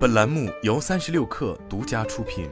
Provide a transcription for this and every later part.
本栏目由三十六氪独家出品。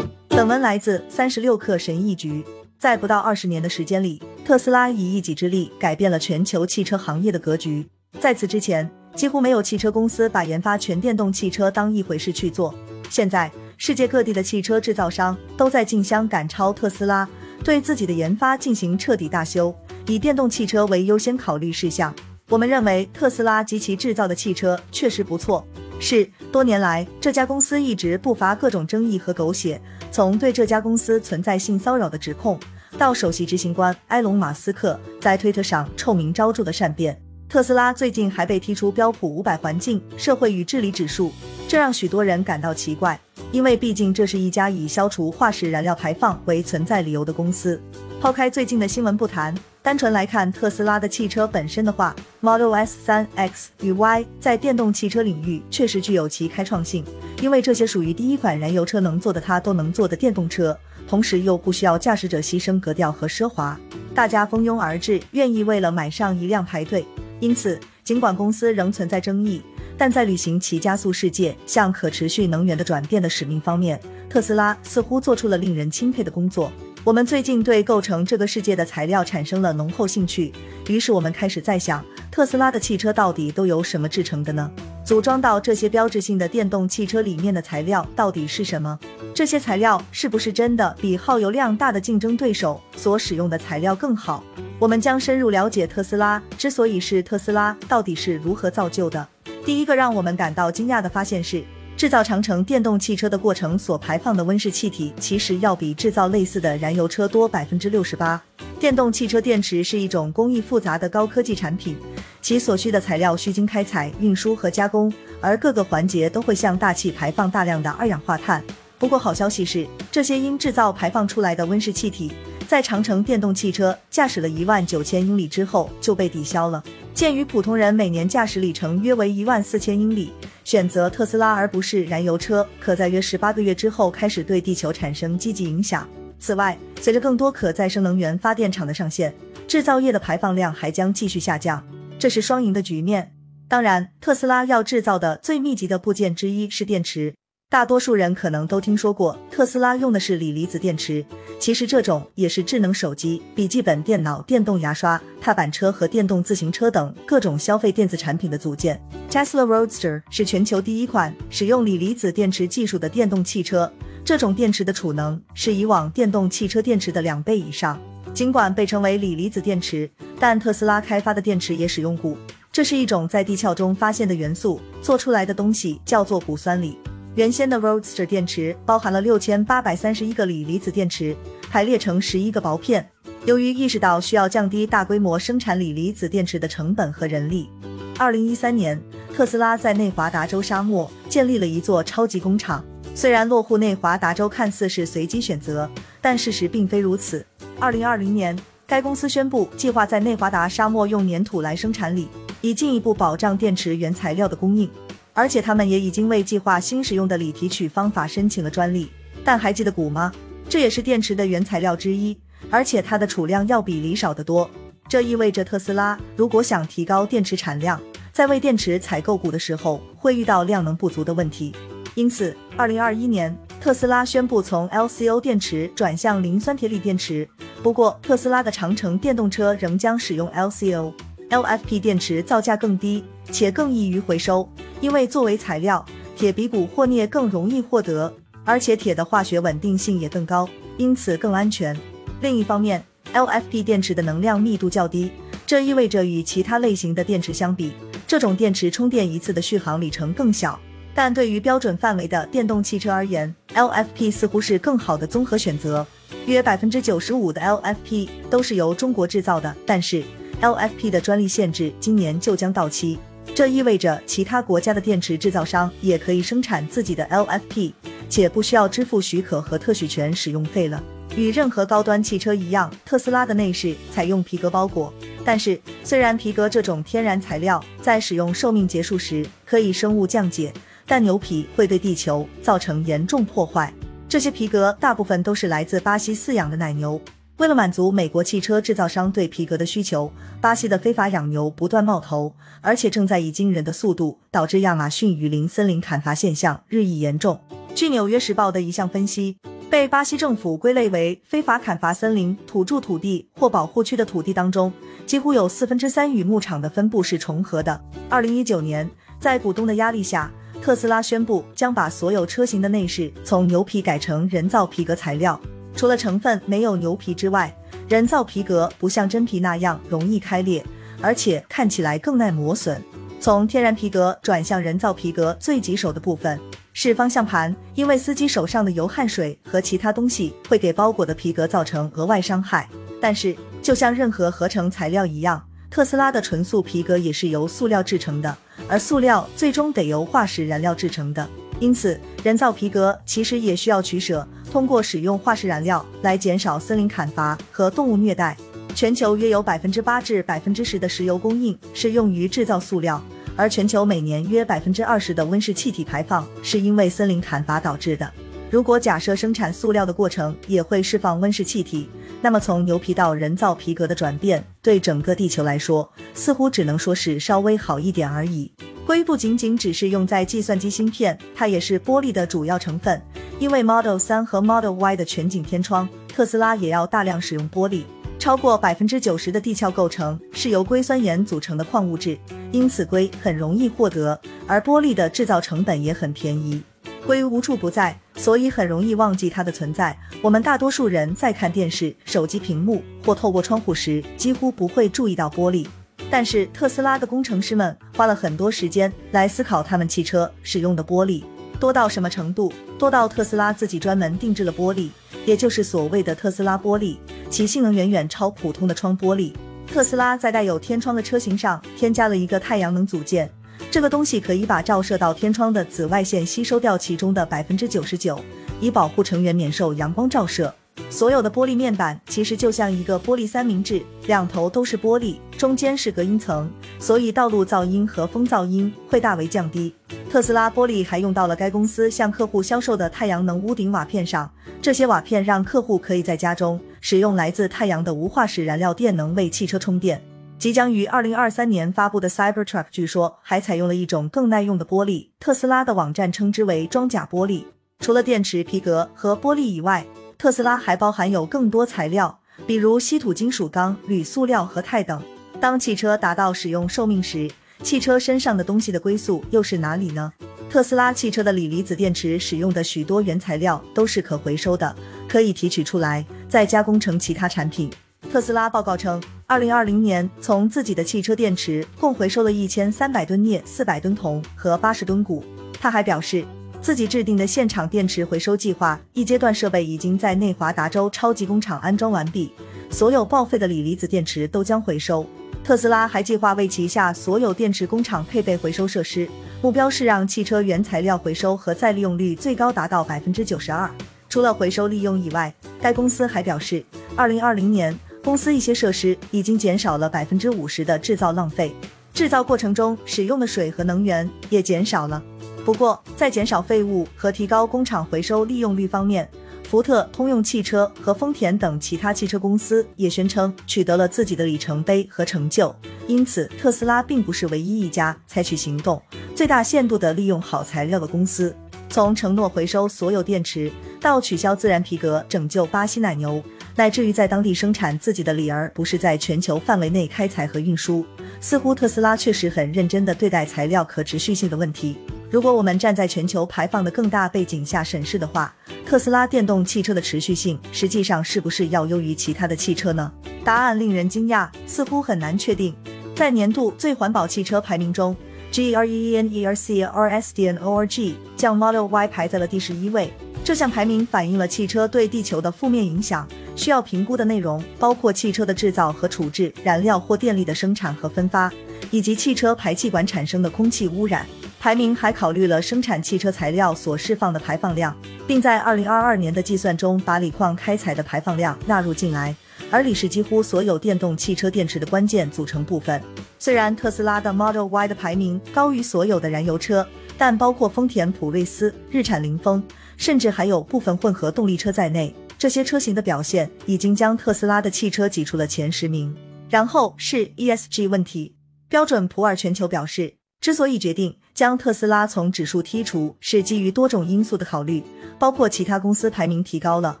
本文来自三十六氪神译局。在不到二十年的时间里，特斯拉以一己之力改变了全球汽车行业的格局。在此之前，几乎没有汽车公司把研发全电动汽车当一回事去做。现在，世界各地的汽车制造商都在竞相赶超特斯拉，对自己的研发进行彻底大修，以电动汽车为优先考虑事项。我们认为特斯拉及其制造的汽车确实不错。是多年来，这家公司一直不乏各种争议和狗血，从对这家公司存在性骚扰的指控，到首席执行官埃隆·马斯克在推特上臭名昭著的善变。特斯拉最近还被踢出标普五百环境、社会与治理指数，这让许多人感到奇怪，因为毕竟这是一家以消除化石燃料排放为存在理由的公司。抛开最近的新闻不谈，单纯来看特斯拉的汽车本身的话，Model S 三 X 与 Y 在电动汽车领域确实具有其开创性，因为这些属于第一款燃油车能做的它都能做的电动车，同时又不需要驾驶者牺牲格调和奢华，大家蜂拥而至，愿意为了买上一辆排队。因此，尽管公司仍存在争议，但在履行其加速世界向可持续能源的转变的使命方面，特斯拉似乎做出了令人钦佩的工作。我们最近对构成这个世界的材料产生了浓厚兴趣，于是我们开始在想，特斯拉的汽车到底都由什么制成的呢？组装到这些标志性的电动汽车里面的材料到底是什么？这些材料是不是真的比耗油量大的竞争对手所使用的材料更好？我们将深入了解特斯拉之所以是特斯拉到底是如何造就的。第一个让我们感到惊讶的发现是，制造长城电动汽车的过程所排放的温室气体其实要比制造类似的燃油车多百分之六十八。电动汽车电池是一种工艺复杂的高科技产品。其所需的材料需经开采、运输和加工，而各个环节都会向大气排放大量的二氧化碳。不过好消息是，这些因制造排放出来的温室气体，在长城电动汽车驾驶了一万九千英里之后就被抵消了。鉴于普通人每年驾驶里程约为一万四千英里，选择特斯拉而不是燃油车，可在约十八个月之后开始对地球产生积极影响。此外，随着更多可再生能源发电厂的上线，制造业的排放量还将继续下降。这是双赢的局面。当然，特斯拉要制造的最密集的部件之一是电池。大多数人可能都听说过，特斯拉用的是锂离子电池。其实，这种也是智能手机、笔记本电脑、电动牙刷、踏板车和电动自行车等各种消费电子产品的组件。Tesla Roadster 是全球第一款使用锂离子电池技术的电动汽车。这种电池的储能是以往电动汽车电池的两倍以上。尽管被称为锂离子电池，但特斯拉开发的电池也使用钴，这是一种在地壳中发现的元素，做出来的东西叫做钴酸锂。原先的 Roadster 电池包含了六千八百三十一个锂离子电池，排列成十一个薄片。由于意识到需要降低大规模生产锂离子电池的成本和人力，二零一三年，特斯拉在内华达州沙漠建立了一座超级工厂。虽然落户内华达州看似是随机选择，但事实并非如此。二零二零年，该公司宣布计划在内华达沙漠用粘土来生产锂，以进一步保障电池原材料的供应。而且，他们也已经为计划新使用的锂提取方法申请了专利。但还记得钴吗？这也是电池的原材料之一，而且它的储量要比锂少得多。这意味着特斯拉如果想提高电池产量，在为电池采购钴的时候，会遇到量能不足的问题。因此，二零二一年，特斯拉宣布从 LCO 电池转向磷酸铁锂电池。不过，特斯拉的长城电动车仍将使用 LCO、LFP 电池，造价更低，且更易于回收。因为作为材料，铁比钴或镍更容易获得，而且铁的化学稳定性也更高，因此更安全。另一方面，LFP 电池的能量密度较低，这意味着与其他类型的电池相比，这种电池充电一次的续航里程更小。但对于标准范围的电动汽车而言，LFP 似乎是更好的综合选择。约百分之九十五的 LFP 都是由中国制造的，但是 LFP 的专利限制今年就将到期，这意味着其他国家的电池制造商也可以生产自己的 LFP，且不需要支付许可和特许权使用费了。与任何高端汽车一样，特斯拉的内饰采用皮革包裹，但是虽然皮革这种天然材料在使用寿命结束时可以生物降解。但牛皮会对地球造成严重破坏。这些皮革大部分都是来自巴西饲养的奶牛。为了满足美国汽车制造商对皮革的需求，巴西的非法养牛不断冒头，而且正在以惊人的速度导致亚马逊雨林森林砍伐现象日益严重。据《纽约时报》的一项分析，被巴西政府归类为非法砍伐森林、土著土地或保护区的土地当中，几乎有四分之三与牧场的分布是重合的。二零一九年，在股东的压力下，特斯拉宣布将把所有车型的内饰从牛皮改成人造皮革材料。除了成分没有牛皮之外，人造皮革不像真皮那样容易开裂，而且看起来更耐磨损。从天然皮革转向人造皮革最棘手的部分是方向盘，因为司机手上的油、汗水和其他东西会给包裹的皮革造成额外伤害。但是，就像任何合成材料一样，特斯拉的纯素皮革也是由塑料制成的，而塑料最终得由化石燃料制成的。因此，人造皮革其实也需要取舍，通过使用化石燃料来减少森林砍伐和动物虐待。全球约有百分之八至百分之十的石油供应是用于制造塑料，而全球每年约百分之二十的温室气体排放是因为森林砍伐导致的。如果假设生产塑料的过程也会释放温室气体，那么从牛皮到人造皮革的转变，对整个地球来说，似乎只能说是稍微好一点而已。硅不仅仅只是用在计算机芯片，它也是玻璃的主要成分。因为 Model 3和 Model Y 的全景天窗，特斯拉也要大量使用玻璃。超过百分之九十的地壳构成是由硅酸盐组成的矿物质，因此硅很容易获得，而玻璃的制造成本也很便宜。硅无处不在，所以很容易忘记它的存在。我们大多数人在看电视、手机屏幕或透过窗户时，几乎不会注意到玻璃。但是特斯拉的工程师们花了很多时间来思考他们汽车使用的玻璃多到什么程度，多到特斯拉自己专门定制了玻璃，也就是所谓的特斯拉玻璃，其性能远远超普通的窗玻璃。特斯拉在带有天窗的车型上添加了一个太阳能组件，这个东西可以把照射到天窗的紫外线吸收掉其中的百分之九十九，以保护成员免受阳光照射。所有的玻璃面板其实就像一个玻璃三明治，两头都是玻璃，中间是隔音层，所以道路噪音和风噪音会大为降低。特斯拉玻璃还用到了该公司向客户销售的太阳能屋顶瓦片上，这些瓦片让客户可以在家中使用来自太阳的无化石燃料电能为汽车充电。即将于二零二三年发布的 Cybertruck 据说还采用了一种更耐用的玻璃，特斯拉的网站称之为装甲玻璃。除了电池、皮革和玻璃以外，特斯拉还包含有更多材料，比如稀土金属钢、铝塑料和钛等。当汽车达到使用寿命时，汽车身上的东西的归宿又是哪里呢？特斯拉汽车的锂离子电池使用的许多原材料都是可回收的，可以提取出来再加工成其他产品。特斯拉报告称，二零二零年从自己的汽车电池共回收了一千三百吨镍、四百吨铜和八十吨钴。他还表示。自己制定的现场电池回收计划，一阶段设备已经在内华达州超级工厂安装完毕，所有报废的锂离子电池都将回收。特斯拉还计划为旗下所有电池工厂配备回收设施，目标是让汽车原材料回收和再利用率最高达到百分之九十二。除了回收利用以外，该公司还表示，二零二零年公司一些设施已经减少了百分之五十的制造浪费，制造过程中使用的水和能源也减少了。不过，在减少废物和提高工厂回收利用率方面，福特、通用汽车和丰田等其他汽车公司也宣称取得了自己的里程碑和成就。因此，特斯拉并不是唯一一家采取行动、最大限度地利用好材料的公司。从承诺回收所有电池，到取消自然皮革拯救巴西奶牛，乃至于在当地生产自己的锂，而不是在全球范围内开采和运输，似乎特斯拉确实很认真地对待材料可持续性的问题。如果我们站在全球排放的更大背景下审视的话，特斯拉电动汽车的持续性实际上是不是要优于其他的汽车呢？答案令人惊讶，似乎很难确定。在年度最环保汽车排名中，G R E E N E R C R S D N O R G 将 Model Y 排在了第十一位。这项排名反映了汽车对地球的负面影响。需要评估的内容包括汽车的制造和处置、燃料或电力的生产和分发，以及汽车排气管产生的空气污染。排名还考虑了生产汽车材料所释放的排放量，并在二零二二年的计算中把锂矿开采的排放量纳入进来。而锂是几乎所有电动汽车电池的关键组成部分。虽然特斯拉的 Model Y 的排名高于所有的燃油车，但包括丰田普锐斯、日产凌风，甚至还有部分混合动力车在内，这些车型的表现已经将特斯拉的汽车挤出了前十名。然后是 ESG 问题，标准普尔全球表示，之所以决定将特斯拉从指数剔除，是基于多种因素的考虑，包括其他公司排名提高了，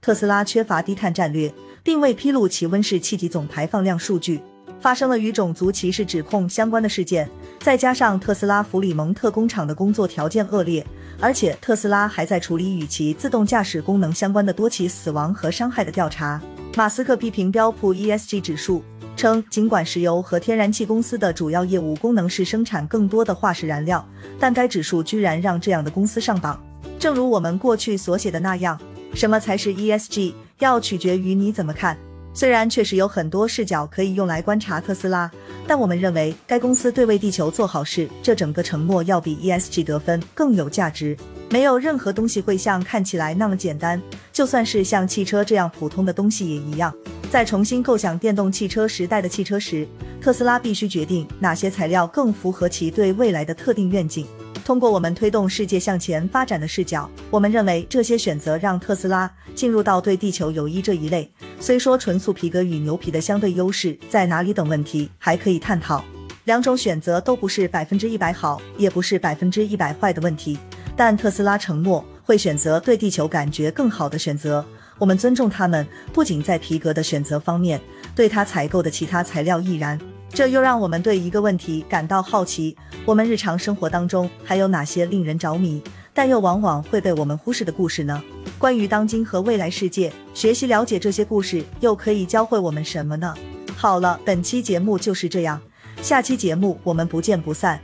特斯拉缺乏低碳战略，并未披露其温室气体总排放量数据。发生了与种族歧视指控相关的事件，再加上特斯拉弗里蒙特工厂的工作条件恶劣，而且特斯拉还在处理与其自动驾驶功能相关的多起死亡和伤害的调查。马斯克批评标普 ESG 指数，称尽管石油和天然气公司的主要业务功能是生产更多的化石燃料，但该指数居然让这样的公司上榜。正如我们过去所写的那样，什么才是 ESG，要取决于你怎么看。虽然确实有很多视角可以用来观察特斯拉，但我们认为该公司对为地球做好事这整个承诺要比 ESG 得分更有价值。没有任何东西会像看起来那么简单，就算是像汽车这样普通的东西也一样。在重新构想电动汽车时代的汽车时，特斯拉必须决定哪些材料更符合其对未来的特定愿景。通过我们推动世界向前发展的视角，我们认为这些选择让特斯拉进入到对地球有益这一类。虽说纯素皮革与牛皮的相对优势在哪里等问题还可以探讨，两种选择都不是百分之一百好，也不是百分之一百坏的问题。但特斯拉承诺会选择对地球感觉更好的选择，我们尊重他们，不仅在皮革的选择方面，对他采购的其他材料亦然。这又让我们对一个问题感到好奇：我们日常生活当中还有哪些令人着迷，但又往往会被我们忽视的故事呢？关于当今和未来世界，学习了解这些故事又可以教会我们什么呢？好了，本期节目就是这样，下期节目我们不见不散。